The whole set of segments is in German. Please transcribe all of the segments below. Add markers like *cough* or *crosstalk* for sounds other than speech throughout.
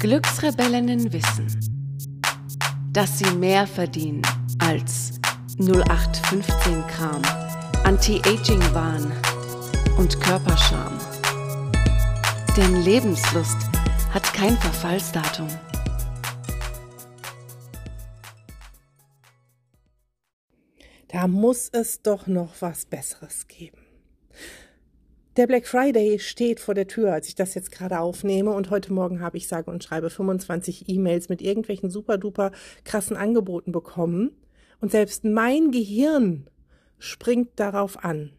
Glücksrebellinnen wissen, dass sie mehr verdienen als 0815 Kram, Anti-Aging-Wahn und Körperscham. Denn Lebenslust hat kein Verfallsdatum. Da muss es doch noch was Besseres geben. Der Black Friday steht vor der Tür, als ich das jetzt gerade aufnehme. Und heute Morgen habe ich sage und schreibe 25 E-Mails mit irgendwelchen super duper krassen Angeboten bekommen. Und selbst mein Gehirn springt darauf an.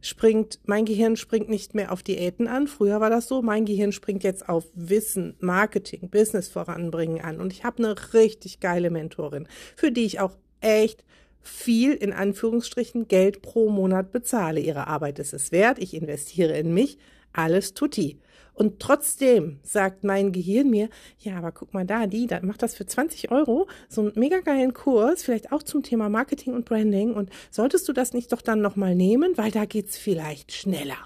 Springt, mein Gehirn springt nicht mehr auf Diäten an. Früher war das so. Mein Gehirn springt jetzt auf Wissen, Marketing, Business voranbringen an. Und ich habe eine richtig geile Mentorin, für die ich auch echt viel in Anführungsstrichen Geld pro Monat bezahle. Ihre Arbeit ist es wert, ich investiere in mich, alles tutti. Und trotzdem sagt mein Gehirn mir, ja, aber guck mal da, die, da macht das für 20 Euro, so einen mega geilen Kurs, vielleicht auch zum Thema Marketing und Branding. Und solltest du das nicht doch dann nochmal nehmen, weil da geht's vielleicht schneller.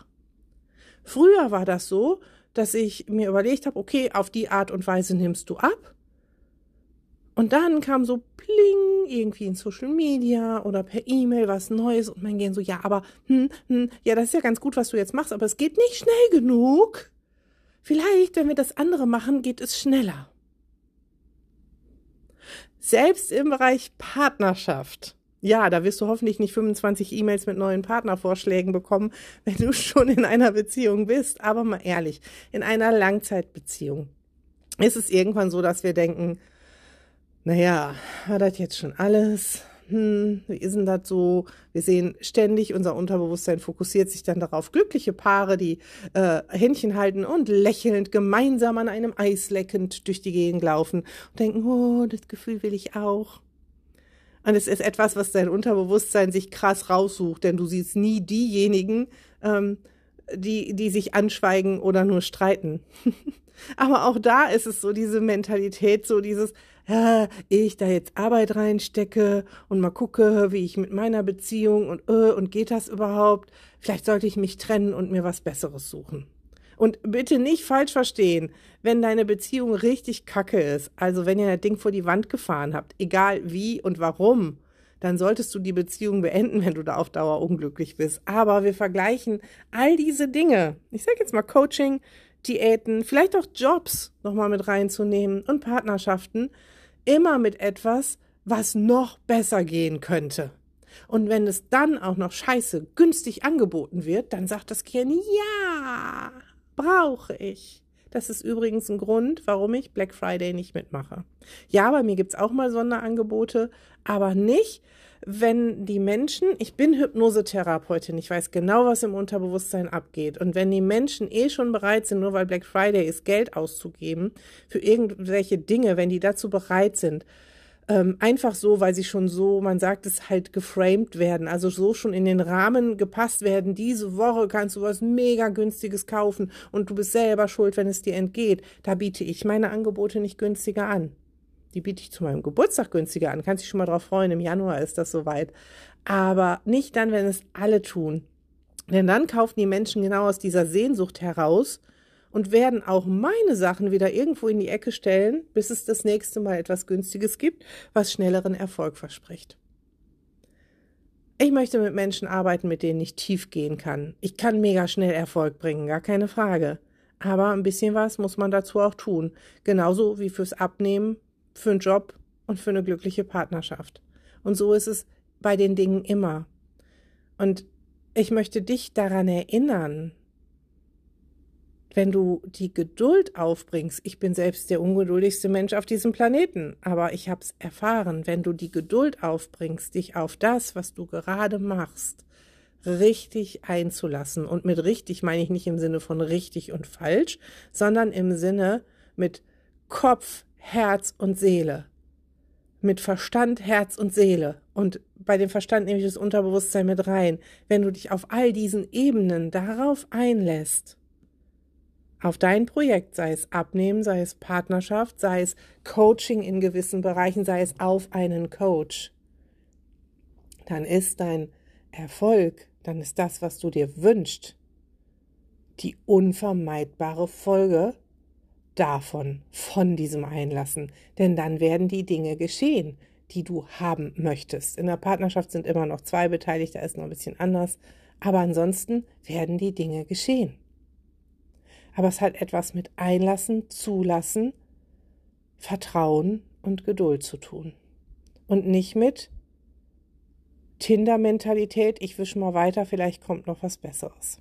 Früher war das so, dass ich mir überlegt habe, okay, auf die Art und Weise nimmst du ab. Und dann kam so pling, irgendwie in Social Media oder per E-Mail was Neues und mein Gehen so, ja, aber, hm, hm, ja, das ist ja ganz gut, was du jetzt machst, aber es geht nicht schnell genug. Vielleicht, wenn wir das andere machen, geht es schneller. Selbst im Bereich Partnerschaft. Ja, da wirst du hoffentlich nicht 25 E-Mails mit neuen Partnervorschlägen bekommen, *laughs* wenn du schon in einer Beziehung bist. Aber mal ehrlich, in einer Langzeitbeziehung ist es irgendwann so, dass wir denken, naja, war das jetzt schon alles? Hm, wie ist denn das so? Wir sehen ständig, unser Unterbewusstsein fokussiert sich dann darauf. Glückliche Paare, die äh, Händchen halten und lächelnd gemeinsam an einem Eis leckend durch die Gegend laufen und denken, oh, das Gefühl will ich auch. Und es ist etwas, was dein Unterbewusstsein sich krass raussucht, denn du siehst nie diejenigen, ähm, die, die sich anschweigen oder nur streiten. *laughs* Aber auch da ist es so diese Mentalität, so dieses, ja, ich da jetzt Arbeit reinstecke und mal gucke, wie ich mit meiner Beziehung und äh, und geht das überhaupt? Vielleicht sollte ich mich trennen und mir was Besseres suchen. Und bitte nicht falsch verstehen, wenn deine Beziehung richtig kacke ist, also wenn ihr das Ding vor die Wand gefahren habt, egal wie und warum, dann solltest du die Beziehung beenden, wenn du da auf Dauer unglücklich bist. Aber wir vergleichen all diese Dinge. Ich sage jetzt mal Coaching, Diäten, vielleicht auch Jobs nochmal mit reinzunehmen und Partnerschaften, immer mit etwas, was noch besser gehen könnte. Und wenn es dann auch noch scheiße günstig angeboten wird, dann sagt das Kind, ja, brauche ich. Das ist übrigens ein Grund, warum ich Black Friday nicht mitmache. Ja, bei mir gibt's auch mal Sonderangebote, aber nicht, wenn die Menschen, ich bin Hypnosetherapeutin, ich weiß genau, was im Unterbewusstsein abgeht. Und wenn die Menschen eh schon bereit sind, nur weil Black Friday ist, Geld auszugeben für irgendwelche Dinge, wenn die dazu bereit sind, ähm, einfach so, weil sie schon so, man sagt es halt, geframed werden, also so schon in den Rahmen gepasst werden. Diese Woche kannst du was mega günstiges kaufen und du bist selber schuld, wenn es dir entgeht. Da biete ich meine Angebote nicht günstiger an. Die biete ich zu meinem Geburtstag günstiger an. Kannst dich schon mal drauf freuen. Im Januar ist das soweit. Aber nicht dann, wenn es alle tun. Denn dann kaufen die Menschen genau aus dieser Sehnsucht heraus und werden auch meine Sachen wieder irgendwo in die Ecke stellen, bis es das nächste Mal etwas Günstiges gibt, was schnelleren Erfolg verspricht. Ich möchte mit Menschen arbeiten, mit denen ich tief gehen kann. Ich kann mega schnell Erfolg bringen, gar keine Frage. Aber ein bisschen was muss man dazu auch tun. Genauso wie fürs Abnehmen, für einen Job und für eine glückliche Partnerschaft. Und so ist es bei den Dingen immer. Und ich möchte dich daran erinnern, wenn du die Geduld aufbringst, ich bin selbst der ungeduldigste Mensch auf diesem Planeten, aber ich habe es erfahren, wenn du die Geduld aufbringst, dich auf das, was du gerade machst, richtig einzulassen. Und mit richtig meine ich nicht im Sinne von richtig und falsch, sondern im Sinne mit Kopf, Herz und Seele. Mit Verstand, Herz und Seele. Und bei dem Verstand nehme ich das Unterbewusstsein mit rein. Wenn du dich auf all diesen Ebenen darauf einlässt, auf dein Projekt, sei es Abnehmen, sei es Partnerschaft, sei es Coaching in gewissen Bereichen, sei es auf einen Coach, dann ist dein Erfolg, dann ist das, was du dir wünschst, die unvermeidbare Folge davon, von diesem Einlassen. Denn dann werden die Dinge geschehen, die du haben möchtest. In der Partnerschaft sind immer noch zwei beteiligt, da ist noch ein bisschen anders. Aber ansonsten werden die Dinge geschehen. Aber es hat etwas mit Einlassen, Zulassen, Vertrauen und Geduld zu tun. Und nicht mit Tinder-Mentalität, ich wisch mal weiter, vielleicht kommt noch was Besseres.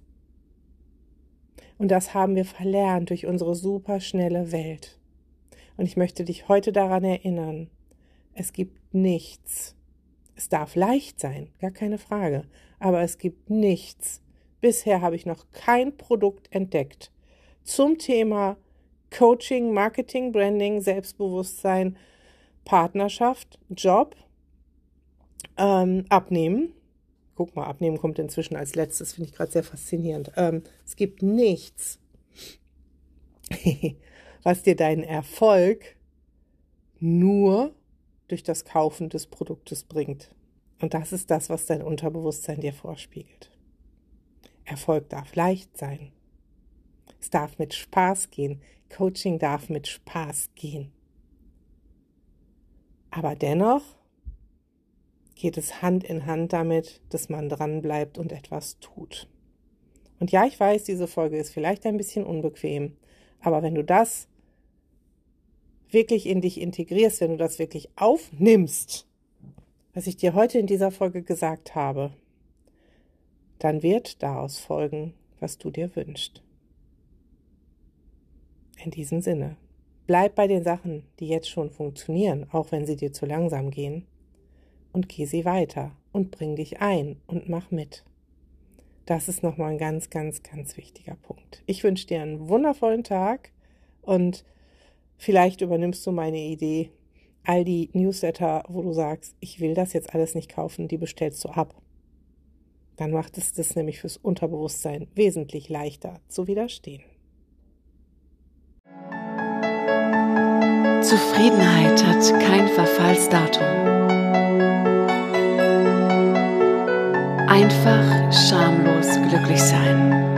Und das haben wir verlernt durch unsere superschnelle Welt. Und ich möchte dich heute daran erinnern, es gibt nichts. Es darf leicht sein, gar keine Frage, aber es gibt nichts. Bisher habe ich noch kein Produkt entdeckt zum Thema Coaching, Marketing, Branding, Selbstbewusstsein, Partnerschaft, Job, ähm, Abnehmen. Guck mal, Abnehmen kommt inzwischen als letztes, finde ich gerade sehr faszinierend. Ähm, es gibt nichts, *laughs* was dir deinen Erfolg nur durch das Kaufen des Produktes bringt. Und das ist das, was dein Unterbewusstsein dir vorspiegelt. Erfolg darf leicht sein. Es darf mit Spaß gehen. Coaching darf mit Spaß gehen. Aber dennoch geht es Hand in Hand damit, dass man dran bleibt und etwas tut. Und ja, ich weiß, diese Folge ist vielleicht ein bisschen unbequem, aber wenn du das wirklich in dich integrierst, wenn du das wirklich aufnimmst, was ich dir heute in dieser Folge gesagt habe, dann wird daraus folgen, was du dir wünschst. In diesem Sinne, bleib bei den Sachen, die jetzt schon funktionieren, auch wenn sie dir zu langsam gehen, und geh sie weiter und bring dich ein und mach mit. Das ist nochmal ein ganz, ganz, ganz wichtiger Punkt. Ich wünsche dir einen wundervollen Tag und Vielleicht übernimmst du meine Idee. All die Newsletter, wo du sagst, ich will das jetzt alles nicht kaufen, die bestellst du ab. Dann macht es das nämlich fürs Unterbewusstsein wesentlich leichter zu widerstehen. Zufriedenheit hat kein Verfallsdatum. Einfach schamlos glücklich sein.